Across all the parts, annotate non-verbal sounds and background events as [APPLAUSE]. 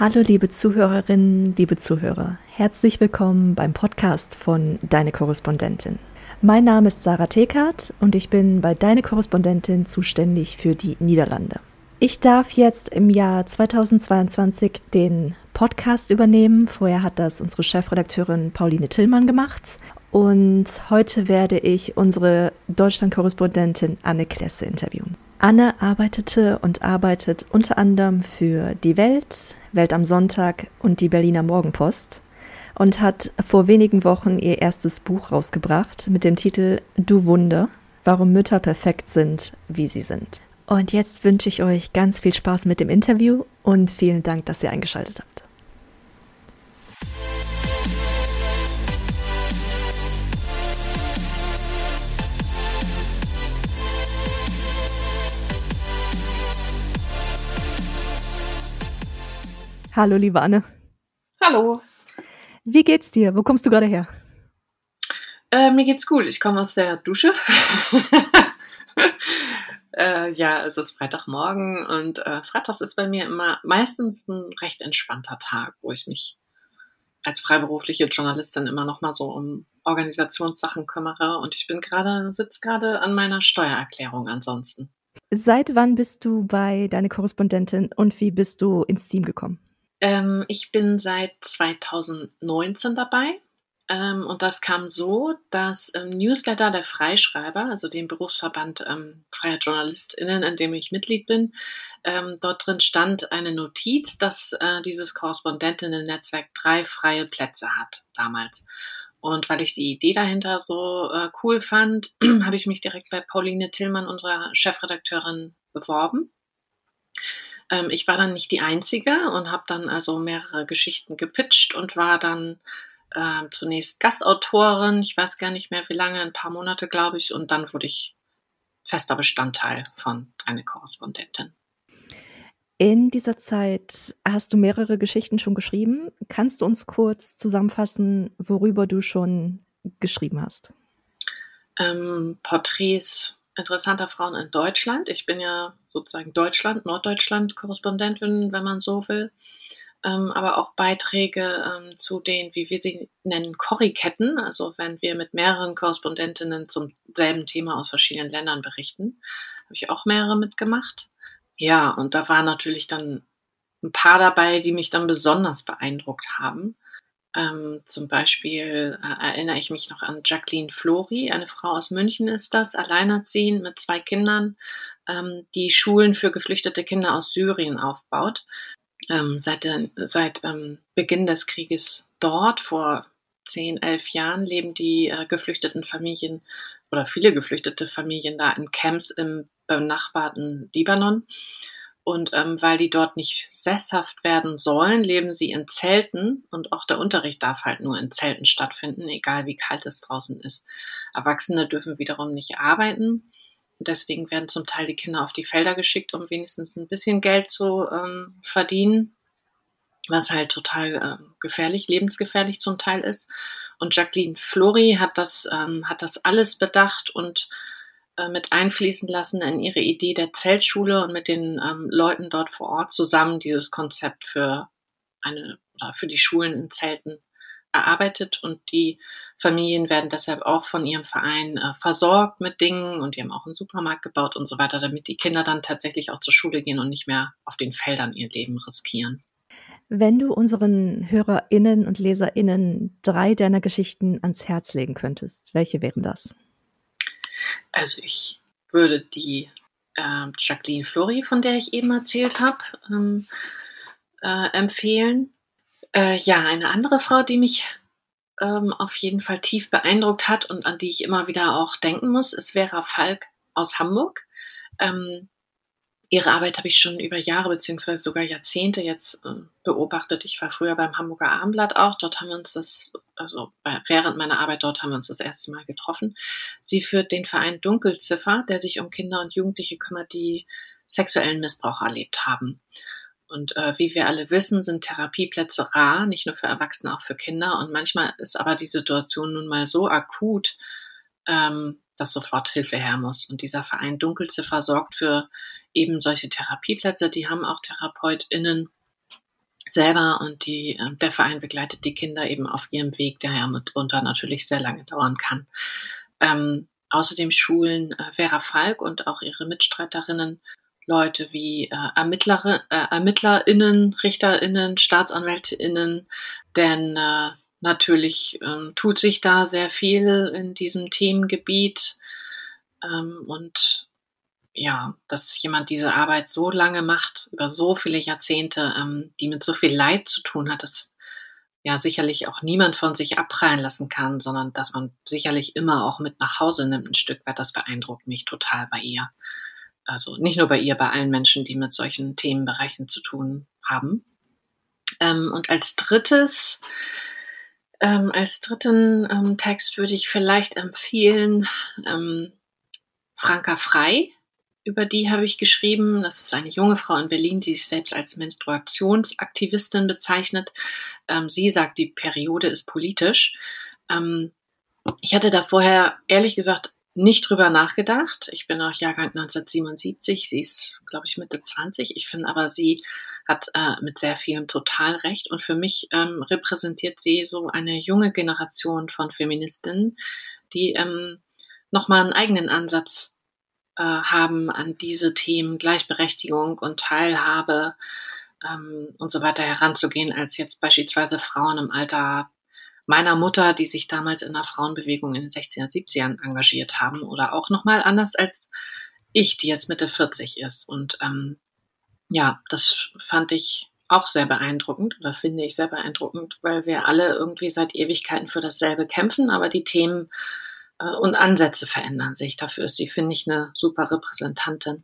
Hallo liebe Zuhörerinnen, liebe Zuhörer. Herzlich willkommen beim Podcast von Deine Korrespondentin. Mein Name ist Sarah Tekart und ich bin bei Deine Korrespondentin zuständig für die Niederlande. Ich darf jetzt im Jahr 2022 den Podcast übernehmen. Vorher hat das unsere Chefredakteurin Pauline Tillmann gemacht. Und heute werde ich unsere Deutschland-Korrespondentin Anne Klesse interviewen. Anne arbeitete und arbeitet unter anderem für Die Welt, Welt am Sonntag und die Berliner Morgenpost und hat vor wenigen Wochen ihr erstes Buch rausgebracht mit dem Titel Du Wunder, warum Mütter perfekt sind, wie sie sind. Und jetzt wünsche ich euch ganz viel Spaß mit dem Interview und vielen Dank, dass ihr eingeschaltet habt. Hallo, liebe Anne. Hallo. Wie geht's dir? Wo kommst du gerade her? Äh, mir geht's gut. Ich komme aus der Dusche. [LAUGHS] äh, ja, es ist Freitagmorgen und äh, Freitags ist bei mir immer meistens ein recht entspannter Tag, wo ich mich als freiberufliche Journalistin immer noch mal so um Organisationssachen kümmere und ich bin gerade sitze gerade an meiner Steuererklärung ansonsten. Seit wann bist du bei deiner Korrespondentin und wie bist du ins Team gekommen? Ähm, ich bin seit 2019 dabei. Ähm, und das kam so, dass im Newsletter der Freischreiber, also dem Berufsverband ähm, freier JournalistInnen, in dem ich Mitglied bin, ähm, dort drin stand eine Notiz, dass äh, dieses Korrespondentinnen-Netzwerk drei freie Plätze hat damals. Und weil ich die Idee dahinter so äh, cool fand, [CLEARS THROAT] habe ich mich direkt bei Pauline Tillmann, unserer Chefredakteurin, beworben. Ähm, ich war dann nicht die Einzige und habe dann also mehrere Geschichten gepitcht und war dann äh, zunächst Gastautorin, ich weiß gar nicht mehr wie lange, ein paar Monate glaube ich, und dann wurde ich fester Bestandteil von Deine Korrespondentin. In dieser Zeit hast du mehrere Geschichten schon geschrieben. Kannst du uns kurz zusammenfassen, worüber du schon geschrieben hast? Ähm, Porträts interessanter Frauen in Deutschland. Ich bin ja sozusagen Deutschland, Norddeutschland-Korrespondentin, wenn man so will. Ähm, aber auch Beiträge ähm, zu den, wie wir sie nennen, Korriketten, also wenn wir mit mehreren Korrespondentinnen zum selben Thema aus verschiedenen Ländern berichten, habe ich auch mehrere mitgemacht. Ja, und da waren natürlich dann ein paar dabei, die mich dann besonders beeindruckt haben. Ähm, zum Beispiel äh, erinnere ich mich noch an Jacqueline Flori, eine Frau aus München ist das, alleinerziehend mit zwei Kindern, ähm, die Schulen für geflüchtete Kinder aus Syrien aufbaut. Ähm, seit, äh, seit ähm, Beginn des Krieges dort, vor zehn, elf Jahren, leben die äh, geflüchteten Familien oder viele geflüchtete Familien da in Camps im benachbarten Libanon. Und ähm, weil die dort nicht sesshaft werden sollen, leben sie in Zelten und auch der Unterricht darf halt nur in Zelten stattfinden, egal wie kalt es draußen ist. Erwachsene dürfen wiederum nicht arbeiten. Und deswegen werden zum Teil die Kinder auf die Felder geschickt, um wenigstens ein bisschen Geld zu ähm, verdienen, was halt total äh, gefährlich, lebensgefährlich zum Teil ist. Und Jacqueline Flori hat das, ähm, hat das alles bedacht und äh, mit einfließen lassen in ihre Idee der Zeltschule und mit den ähm, Leuten dort vor Ort zusammen dieses Konzept für eine oder für die Schulen in Zelten erarbeitet und die Familien werden deshalb auch von ihrem Verein äh, versorgt mit Dingen und die haben auch einen Supermarkt gebaut und so weiter, damit die Kinder dann tatsächlich auch zur Schule gehen und nicht mehr auf den Feldern ihr Leben riskieren. Wenn du unseren HörerInnen und LeserInnen drei deiner Geschichten ans Herz legen könntest, welche wären das? Also ich würde die äh, Jacqueline Flori, von der ich eben erzählt habe, ähm, äh, empfehlen. Äh, ja, eine andere Frau, die mich ähm, auf jeden Fall tief beeindruckt hat und an die ich immer wieder auch denken muss, ist Vera Falk aus Hamburg. Ähm, ihre Arbeit habe ich schon über Jahre beziehungsweise sogar Jahrzehnte jetzt äh, beobachtet. Ich war früher beim Hamburger Abendblatt auch. Dort haben wir uns das, also während meiner Arbeit dort haben wir uns das erste Mal getroffen. Sie führt den Verein Dunkelziffer, der sich um Kinder und Jugendliche kümmert, die sexuellen Missbrauch erlebt haben. Und äh, wie wir alle wissen, sind Therapieplätze rar, nicht nur für Erwachsene, auch für Kinder. Und manchmal ist aber die Situation nun mal so akut, ähm, dass sofort Hilfe her muss. Und dieser Verein Dunkelziffer sorgt für eben solche Therapieplätze. Die haben auch TherapeutInnen, selber und die, äh, der Verein begleitet die Kinder eben auf ihrem Weg, der ja mitunter natürlich sehr lange dauern kann. Ähm, außerdem schulen äh, Vera Falk und auch ihre Mitstreiterinnen Leute wie äh, Ermittler, äh, ErmittlerInnen, RichterInnen, StaatsanwältInnen, denn äh, natürlich ähm, tut sich da sehr viel in diesem Themengebiet ähm, und ja, dass jemand diese Arbeit so lange macht, über so viele Jahrzehnte, ähm, die mit so viel Leid zu tun hat, dass ja sicherlich auch niemand von sich abprallen lassen kann, sondern dass man sicherlich immer auch mit nach Hause nimmt, ein Stück weit. Das beeindruckt mich total bei ihr. Also nicht nur bei ihr, bei allen Menschen, die mit solchen Themenbereichen zu tun haben. Ähm, und als drittes, ähm, als dritten ähm, Text würde ich vielleicht empfehlen ähm, Franka Frei über die habe ich geschrieben. Das ist eine junge Frau in Berlin, die sich selbst als Menstruationsaktivistin bezeichnet. Ähm, sie sagt, die Periode ist politisch. Ähm, ich hatte da vorher ehrlich gesagt nicht drüber nachgedacht. Ich bin auch Jahrgang 1977. Sie ist, glaube ich, Mitte 20. Ich finde aber, sie hat äh, mit sehr vielem total recht. Und für mich ähm, repräsentiert sie so eine junge Generation von Feministinnen, die ähm, nochmal einen eigenen Ansatz äh, haben, an diese Themen Gleichberechtigung und Teilhabe ähm, und so weiter heranzugehen, als jetzt beispielsweise Frauen im Alter meiner Mutter, die sich damals in der Frauenbewegung in den 60er, 70ern engagiert haben oder auch nochmal anders als ich, die jetzt Mitte 40 ist. Und ähm, ja, das fand ich auch sehr beeindruckend oder finde ich sehr beeindruckend, weil wir alle irgendwie seit Ewigkeiten für dasselbe kämpfen, aber die Themen und Ansätze verändern sich. Dafür ist sie, finde ich, eine super Repräsentantin.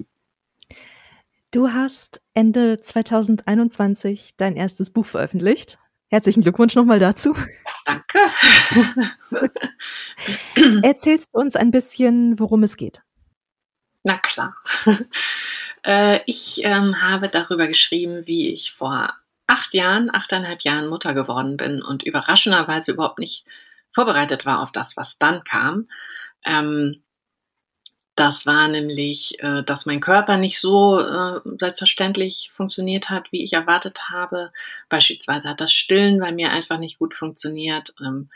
Du hast Ende 2021 dein erstes Buch veröffentlicht. Herzlichen Glückwunsch nochmal dazu. Danke. [LAUGHS] Erzählst du uns ein bisschen, worum es geht? Na klar. [LAUGHS] Äh, ich ähm, habe darüber geschrieben, wie ich vor acht Jahren, achteinhalb Jahren Mutter geworden bin und überraschenderweise überhaupt nicht vorbereitet war auf das, was dann kam. Ähm, das war nämlich, äh, dass mein Körper nicht so äh, selbstverständlich funktioniert hat, wie ich erwartet habe. Beispielsweise hat das Stillen bei mir einfach nicht gut funktioniert. Ähm,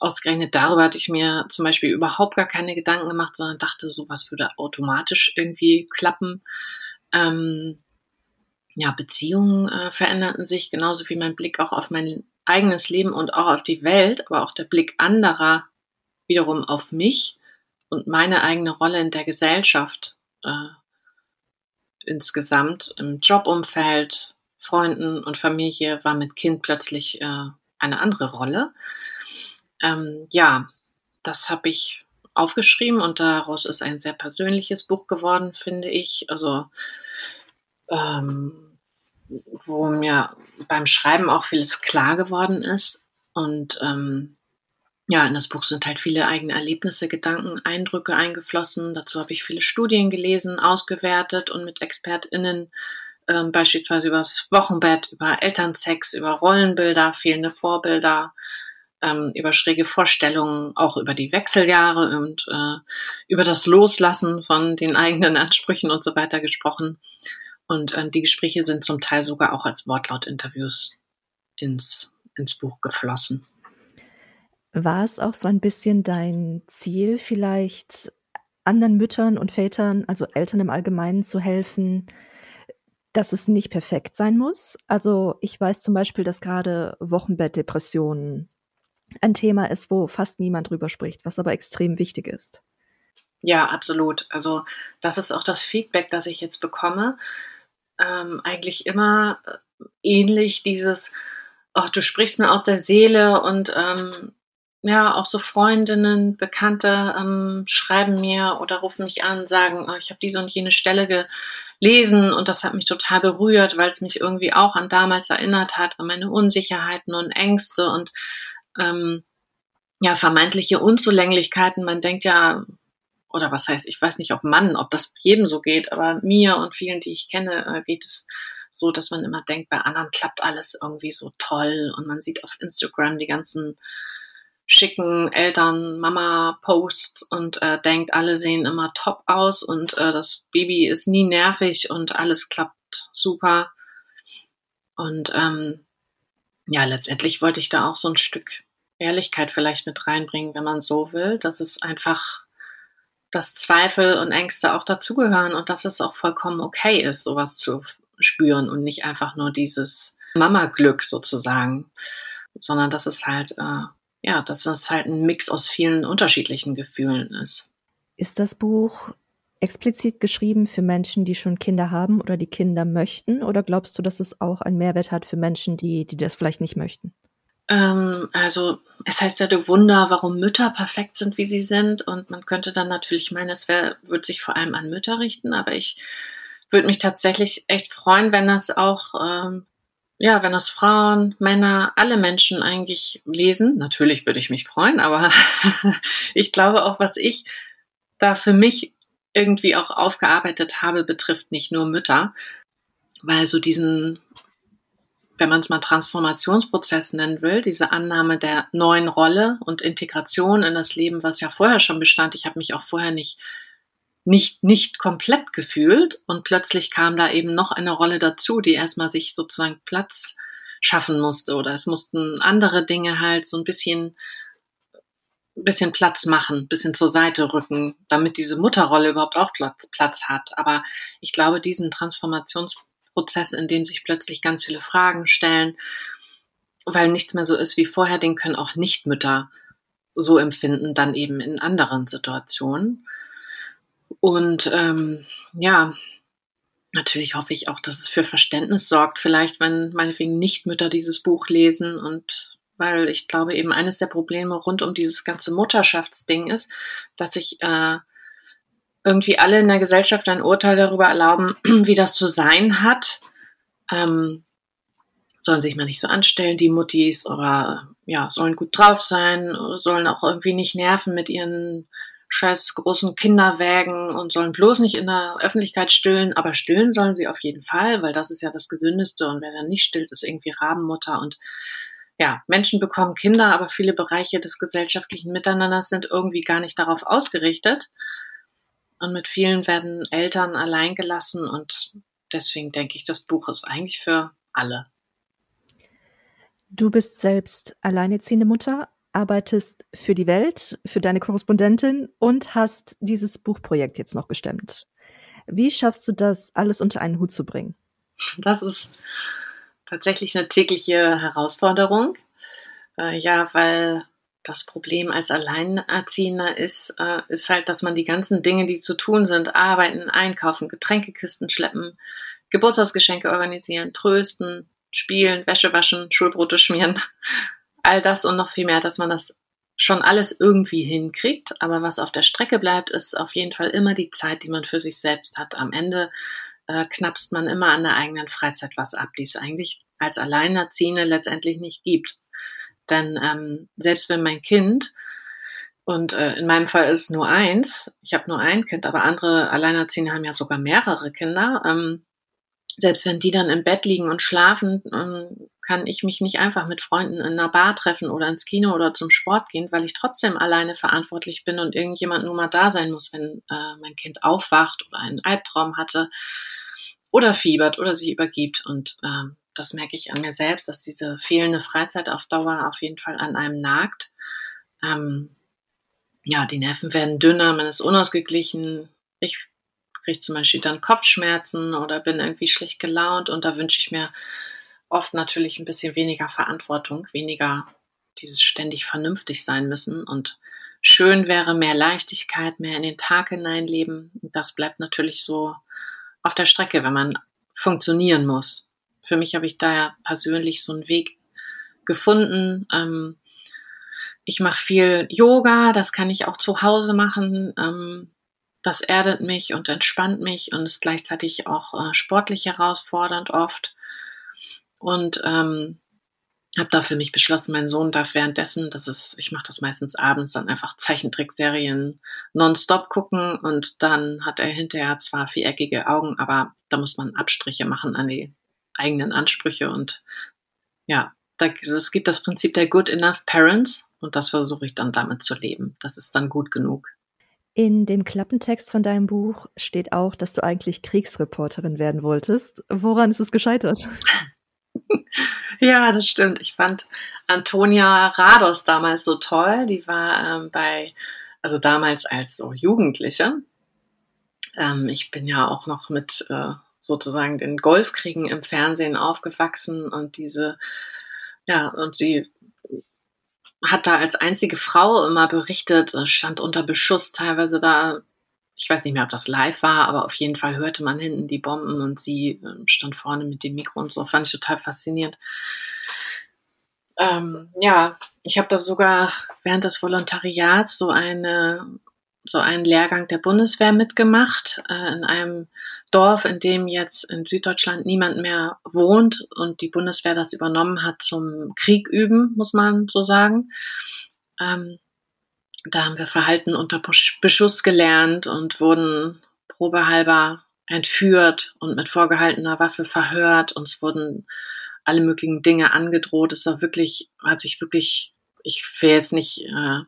ausgerechnet darüber hatte ich mir zum Beispiel überhaupt gar keine Gedanken gemacht, sondern dachte, sowas würde automatisch irgendwie klappen. Ähm, ja, Beziehungen äh, veränderten sich, genauso wie mein Blick auch auf mein eigenes Leben und auch auf die Welt, aber auch der Blick anderer wiederum auf mich und meine eigene Rolle in der Gesellschaft äh, insgesamt, im Jobumfeld, Freunden und Familie war mit Kind plötzlich äh, eine andere Rolle. Ähm, ja, das habe ich aufgeschrieben und daraus ist ein sehr persönliches Buch geworden, finde ich. Also ähm, wo mir beim Schreiben auch vieles klar geworden ist. Und ähm, ja, in das Buch sind halt viele eigene Erlebnisse, Gedanken, Eindrücke eingeflossen. Dazu habe ich viele Studien gelesen, ausgewertet und mit ExpertInnen ähm, beispielsweise über das Wochenbett, über Elternsex, über Rollenbilder, fehlende Vorbilder, ähm, über schräge Vorstellungen, auch über die Wechseljahre und äh, über das Loslassen von den eigenen Ansprüchen und so weiter gesprochen. Und äh, die Gespräche sind zum Teil sogar auch als Wortlaut-Interviews ins, ins Buch geflossen. War es auch so ein bisschen dein Ziel, vielleicht anderen Müttern und Vätern, also Eltern im Allgemeinen, zu helfen, dass es nicht perfekt sein muss? Also ich weiß zum Beispiel, dass gerade Wochenbettdepressionen ein Thema ist, wo fast niemand drüber spricht, was aber extrem wichtig ist. Ja, absolut. Also das ist auch das Feedback, das ich jetzt bekomme, ähm, eigentlich immer äh, ähnlich dieses, oh, du sprichst mir aus der Seele und ähm, ja, auch so Freundinnen, Bekannte ähm, schreiben mir oder rufen mich an, sagen, oh, ich habe diese und jene Stelle gelesen und das hat mich total berührt, weil es mich irgendwie auch an damals erinnert hat, an meine Unsicherheiten und Ängste und ähm, ja, vermeintliche Unzulänglichkeiten. Man denkt ja, oder was heißt, ich weiß nicht, ob Mann, ob das jedem so geht, aber mir und vielen, die ich kenne, äh, geht es so, dass man immer denkt, bei anderen klappt alles irgendwie so toll und man sieht auf Instagram die ganzen schicken Eltern, Mama-Posts und äh, denkt, alle sehen immer top aus und äh, das Baby ist nie nervig und alles klappt super. Und ähm, ja, letztendlich wollte ich da auch so ein Stück Ehrlichkeit vielleicht mit reinbringen, wenn man so will, dass es einfach, dass Zweifel und Ängste auch dazugehören und dass es auch vollkommen okay ist, sowas zu spüren und nicht einfach nur dieses Mama-Glück sozusagen, sondern dass es halt, äh, ja, dass es halt ein Mix aus vielen unterschiedlichen Gefühlen ist. Ist das Buch explizit geschrieben für Menschen, die schon Kinder haben oder die Kinder möchten? Oder glaubst du, dass es auch einen Mehrwert hat für Menschen, die, die das vielleicht nicht möchten? Ähm, also es heißt ja du Wunder, warum Mütter perfekt sind, wie sie sind. Und man könnte dann natürlich meinen, es würde sich vor allem an Mütter richten, aber ich würde mich tatsächlich echt freuen, wenn das auch, ähm, ja, wenn das Frauen, Männer, alle Menschen eigentlich lesen. Natürlich würde ich mich freuen, aber [LAUGHS] ich glaube auch, was ich da für mich irgendwie auch aufgearbeitet habe, betrifft nicht nur Mütter, weil so diesen wenn man es mal Transformationsprozess nennen will, diese Annahme der neuen Rolle und Integration in das Leben, was ja vorher schon bestand. Ich habe mich auch vorher nicht nicht nicht komplett gefühlt und plötzlich kam da eben noch eine Rolle dazu, die erstmal sich sozusagen Platz schaffen musste oder es mussten andere Dinge halt so ein bisschen bisschen Platz machen, ein bisschen zur Seite rücken, damit diese Mutterrolle überhaupt auch Platz, Platz hat. Aber ich glaube, diesen Transformationsprozess Prozess, in dem sich plötzlich ganz viele Fragen stellen, weil nichts mehr so ist wie vorher, den können auch Nichtmütter so empfinden, dann eben in anderen Situationen. Und ähm, ja, natürlich hoffe ich auch, dass es für Verständnis sorgt, vielleicht wenn meinetwegen Nichtmütter dieses Buch lesen und weil ich glaube eben eines der Probleme rund um dieses ganze Mutterschaftsding ist, dass sich äh, irgendwie alle in der Gesellschaft ein Urteil darüber erlauben, [CLEARS THROAT] wie das zu sein hat. Ähm, sollen sich mal nicht so anstellen, die Muttis, oder ja, sollen gut drauf sein, sollen auch irgendwie nicht nerven mit ihren scheiß großen Kinderwägen und sollen bloß nicht in der Öffentlichkeit stillen, aber stillen sollen sie auf jeden Fall, weil das ist ja das Gesündeste und wer dann nicht stillt, ist irgendwie Rabenmutter und ja, Menschen bekommen Kinder, aber viele Bereiche des gesellschaftlichen Miteinanders sind irgendwie gar nicht darauf ausgerichtet. Und mit vielen werden Eltern allein gelassen und deswegen denke ich, das Buch ist eigentlich für alle. Du bist selbst alleinerziehende Mutter, arbeitest für die Welt, für deine Korrespondentin und hast dieses Buchprojekt jetzt noch gestemmt. Wie schaffst du das, alles unter einen Hut zu bringen? Das ist tatsächlich eine tägliche Herausforderung. Äh, ja, weil das Problem als Alleinerziehender ist, äh, ist halt, dass man die ganzen Dinge, die zu tun sind, arbeiten, einkaufen, Getränkekisten schleppen, Geburtstagsgeschenke organisieren, trösten, spielen, Wäsche waschen, Schulbrote schmieren, [LAUGHS] all das und noch viel mehr, dass man das schon alles irgendwie hinkriegt. Aber was auf der Strecke bleibt, ist auf jeden Fall immer die Zeit, die man für sich selbst hat. Am Ende äh, knapst man immer an der eigenen Freizeit was ab, die es eigentlich als Alleinerziehende letztendlich nicht gibt. Denn ähm, selbst wenn mein Kind, und äh, in meinem Fall ist es nur eins, ich habe nur ein Kind, aber andere Alleinerziehende haben ja sogar mehrere Kinder, ähm, selbst wenn die dann im Bett liegen und schlafen, ähm, kann ich mich nicht einfach mit Freunden in einer Bar treffen oder ins Kino oder zum Sport gehen, weil ich trotzdem alleine verantwortlich bin und irgendjemand nur mal da sein muss, wenn äh, mein Kind aufwacht oder einen Albtraum hatte oder fiebert oder sich übergibt. Und ähm, das merke ich an mir selbst, dass diese fehlende Freizeit auf Dauer auf jeden Fall an einem nagt. Ähm, ja, die Nerven werden dünner, man ist unausgeglichen. Ich kriege zum Beispiel dann Kopfschmerzen oder bin irgendwie schlecht gelaunt und da wünsche ich mir oft natürlich ein bisschen weniger Verantwortung, weniger dieses ständig vernünftig sein müssen und schön wäre mehr Leichtigkeit, mehr in den Tag hineinleben. Das bleibt natürlich so auf der Strecke, wenn man funktionieren muss für mich habe ich da ja persönlich so einen Weg gefunden. Ähm, ich mache viel Yoga, das kann ich auch zu Hause machen. Ähm, das erdet mich und entspannt mich und ist gleichzeitig auch äh, sportlich herausfordernd oft. Und ähm, habe da für mich beschlossen, mein Sohn darf währenddessen, das ist, ich mache das meistens abends, dann einfach Zeichentrickserien nonstop gucken und dann hat er hinterher zwar viereckige Augen, aber da muss man Abstriche machen an die eigenen Ansprüche und ja, es gibt das Prinzip der Good Enough Parents und das versuche ich dann damit zu leben. Das ist dann gut genug. In dem Klappentext von deinem Buch steht auch, dass du eigentlich Kriegsreporterin werden wolltest. Woran ist es gescheitert? [LAUGHS] ja, das stimmt. Ich fand Antonia Rados damals so toll. Die war ähm, bei, also damals als so Jugendliche. Ähm, ich bin ja auch noch mit äh, sozusagen den Golfkriegen im Fernsehen aufgewachsen und diese, ja, und sie hat da als einzige Frau immer berichtet, stand unter Beschuss teilweise da. Ich weiß nicht mehr, ob das live war, aber auf jeden Fall hörte man hinten die Bomben und sie ähm, stand vorne mit dem Mikro und so. Fand ich total faszinierend. Ähm, ja, ich habe da sogar während des Volontariats so eine so einen Lehrgang der Bundeswehr mitgemacht äh, in einem Dorf, in dem jetzt in Süddeutschland niemand mehr wohnt und die Bundeswehr das übernommen hat zum Krieg üben, muss man so sagen. Ähm, da haben wir Verhalten unter Beschuss gelernt und wurden probehalber entführt und mit vorgehaltener Waffe verhört. Uns wurden alle möglichen Dinge angedroht. Es war wirklich, hat sich wirklich, ich will jetzt nicht äh,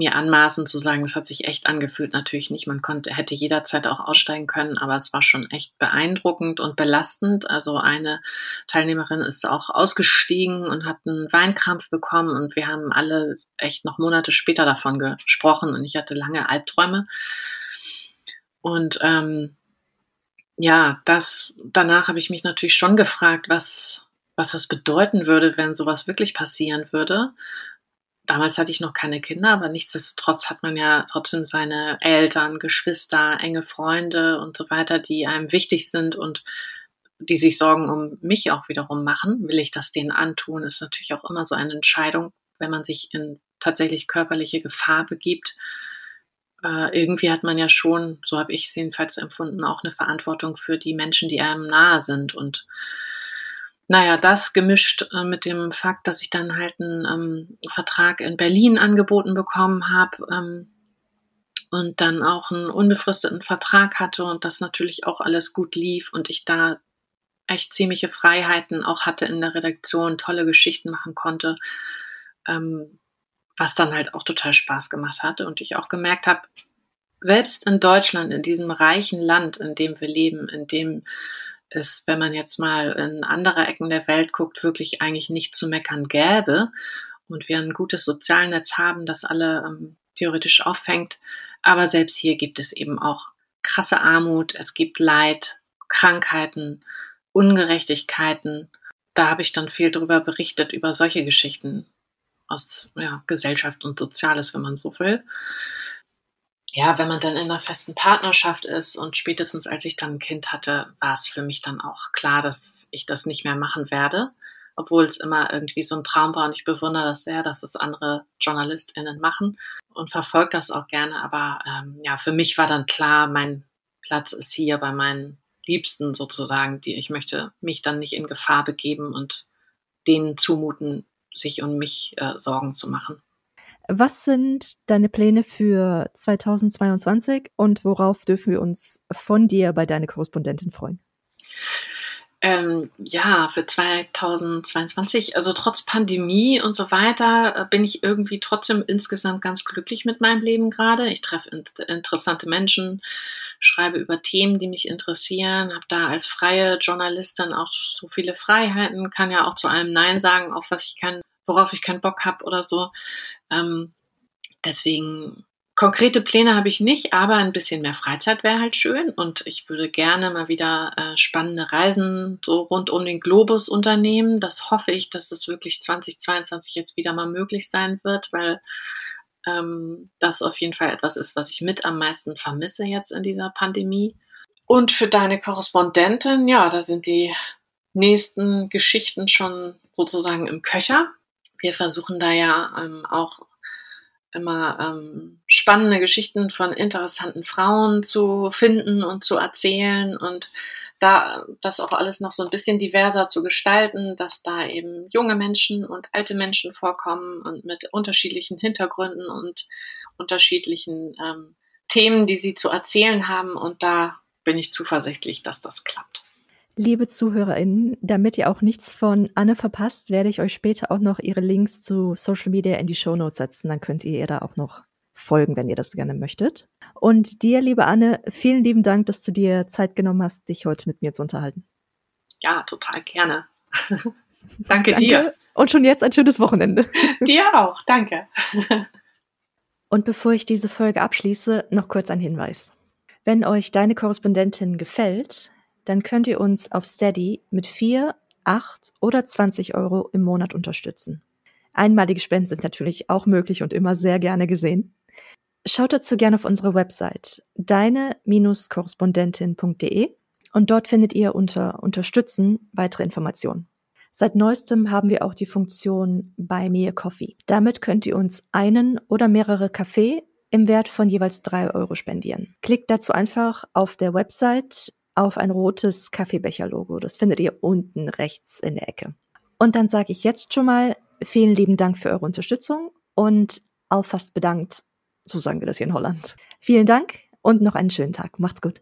mir anmaßen zu sagen, das hat sich echt angefühlt. Natürlich nicht. Man konnte, hätte jederzeit auch aussteigen können, aber es war schon echt beeindruckend und belastend. Also eine Teilnehmerin ist auch ausgestiegen und hat einen Weinkrampf bekommen und wir haben alle echt noch Monate später davon gesprochen und ich hatte lange Albträume. Und ähm, ja, das danach habe ich mich natürlich schon gefragt, was was das bedeuten würde, wenn sowas wirklich passieren würde. Damals hatte ich noch keine Kinder, aber nichtsdestotrotz hat man ja trotzdem seine Eltern, Geschwister, enge Freunde und so weiter, die einem wichtig sind und die sich Sorgen um mich auch wiederum machen. Will ich das denen antun, ist natürlich auch immer so eine Entscheidung, wenn man sich in tatsächlich körperliche Gefahr begibt. Äh, irgendwie hat man ja schon, so habe ich es jedenfalls empfunden, auch eine Verantwortung für die Menschen, die einem nahe sind. Und naja, das gemischt äh, mit dem Fakt, dass ich dann halt einen ähm, Vertrag in Berlin angeboten bekommen habe ähm, und dann auch einen unbefristeten Vertrag hatte und das natürlich auch alles gut lief und ich da echt ziemliche Freiheiten auch hatte in der Redaktion, tolle Geschichten machen konnte, ähm, was dann halt auch total Spaß gemacht hatte und ich auch gemerkt habe, selbst in Deutschland, in diesem reichen Land, in dem wir leben, in dem es, wenn man jetzt mal in andere Ecken der Welt guckt, wirklich eigentlich nicht zu meckern gäbe und wir ein gutes Sozialnetz haben, das alle ähm, theoretisch auffängt. Aber selbst hier gibt es eben auch krasse Armut, es gibt Leid, Krankheiten, Ungerechtigkeiten. Da habe ich dann viel drüber berichtet, über solche Geschichten aus ja, Gesellschaft und Soziales, wenn man so will ja, wenn man dann in einer festen Partnerschaft ist und spätestens als ich dann ein Kind hatte, war es für mich dann auch klar, dass ich das nicht mehr machen werde, obwohl es immer irgendwie so ein Traum war und ich bewundere das sehr, dass es andere JournalistInnen machen und verfolge das auch gerne. Aber ähm, ja, für mich war dann klar, mein Platz ist hier bei meinen Liebsten sozusagen, die ich möchte mich dann nicht in Gefahr begeben und denen zumuten, sich um mich äh, Sorgen zu machen. Was sind deine Pläne für 2022 und worauf dürfen wir uns von dir bei deiner Korrespondentin freuen? Ähm, ja, für 2022, also trotz Pandemie und so weiter, äh, bin ich irgendwie trotzdem insgesamt ganz glücklich mit meinem Leben gerade. Ich treffe in interessante Menschen, schreibe über Themen, die mich interessieren, habe da als freie Journalistin auch so viele Freiheiten, kann ja auch zu allem Nein sagen, auch was ich kann, worauf ich keinen Bock habe oder so. Ähm, deswegen konkrete Pläne habe ich nicht, aber ein bisschen mehr Freizeit wäre halt schön und ich würde gerne mal wieder äh, spannende Reisen so rund um den Globus unternehmen. Das hoffe ich, dass das wirklich 2022 jetzt wieder mal möglich sein wird, weil ähm, das auf jeden Fall etwas ist, was ich mit am meisten vermisse jetzt in dieser Pandemie. Und für deine Korrespondentin, ja, da sind die nächsten Geschichten schon sozusagen im Köcher. Wir versuchen da ja ähm, auch immer ähm, spannende Geschichten von interessanten Frauen zu finden und zu erzählen und da das auch alles noch so ein bisschen diverser zu gestalten, dass da eben junge Menschen und alte Menschen vorkommen und mit unterschiedlichen Hintergründen und unterschiedlichen ähm, Themen, die sie zu erzählen haben. Und da bin ich zuversichtlich, dass das klappt. Liebe ZuhörerInnen, damit ihr auch nichts von Anne verpasst, werde ich euch später auch noch ihre Links zu Social Media in die Show Notes setzen. Dann könnt ihr ihr da auch noch folgen, wenn ihr das gerne möchtet. Und dir, liebe Anne, vielen lieben Dank, dass du dir Zeit genommen hast, dich heute mit mir zu unterhalten. Ja, total gerne. [LAUGHS] [LAUGHS] Danke, Danke dir. Und schon jetzt ein schönes Wochenende. [LAUGHS] Dir auch. Danke. Und bevor ich diese Folge abschließe, noch kurz ein Hinweis. Wenn euch deine Korrespondentin gefällt, dann könnt ihr uns auf Steady mit 4, 8 oder 20 Euro im Monat unterstützen. Einmalige Spenden sind natürlich auch möglich und immer sehr gerne gesehen. Schaut dazu gerne auf unsere Website deine-korrespondentin.de und dort findet ihr unter Unterstützen weitere Informationen. Seit neuestem haben wir auch die Funktion Buy Me a Coffee. Damit könnt ihr uns einen oder mehrere Kaffee im Wert von jeweils drei Euro spendieren. Klickt dazu einfach auf der Website auf ein rotes Kaffeebecher-Logo. Das findet ihr unten rechts in der Ecke. Und dann sage ich jetzt schon mal vielen lieben Dank für eure Unterstützung und auf fast bedankt. So sagen wir das hier in Holland. Vielen Dank und noch einen schönen Tag. Macht's gut.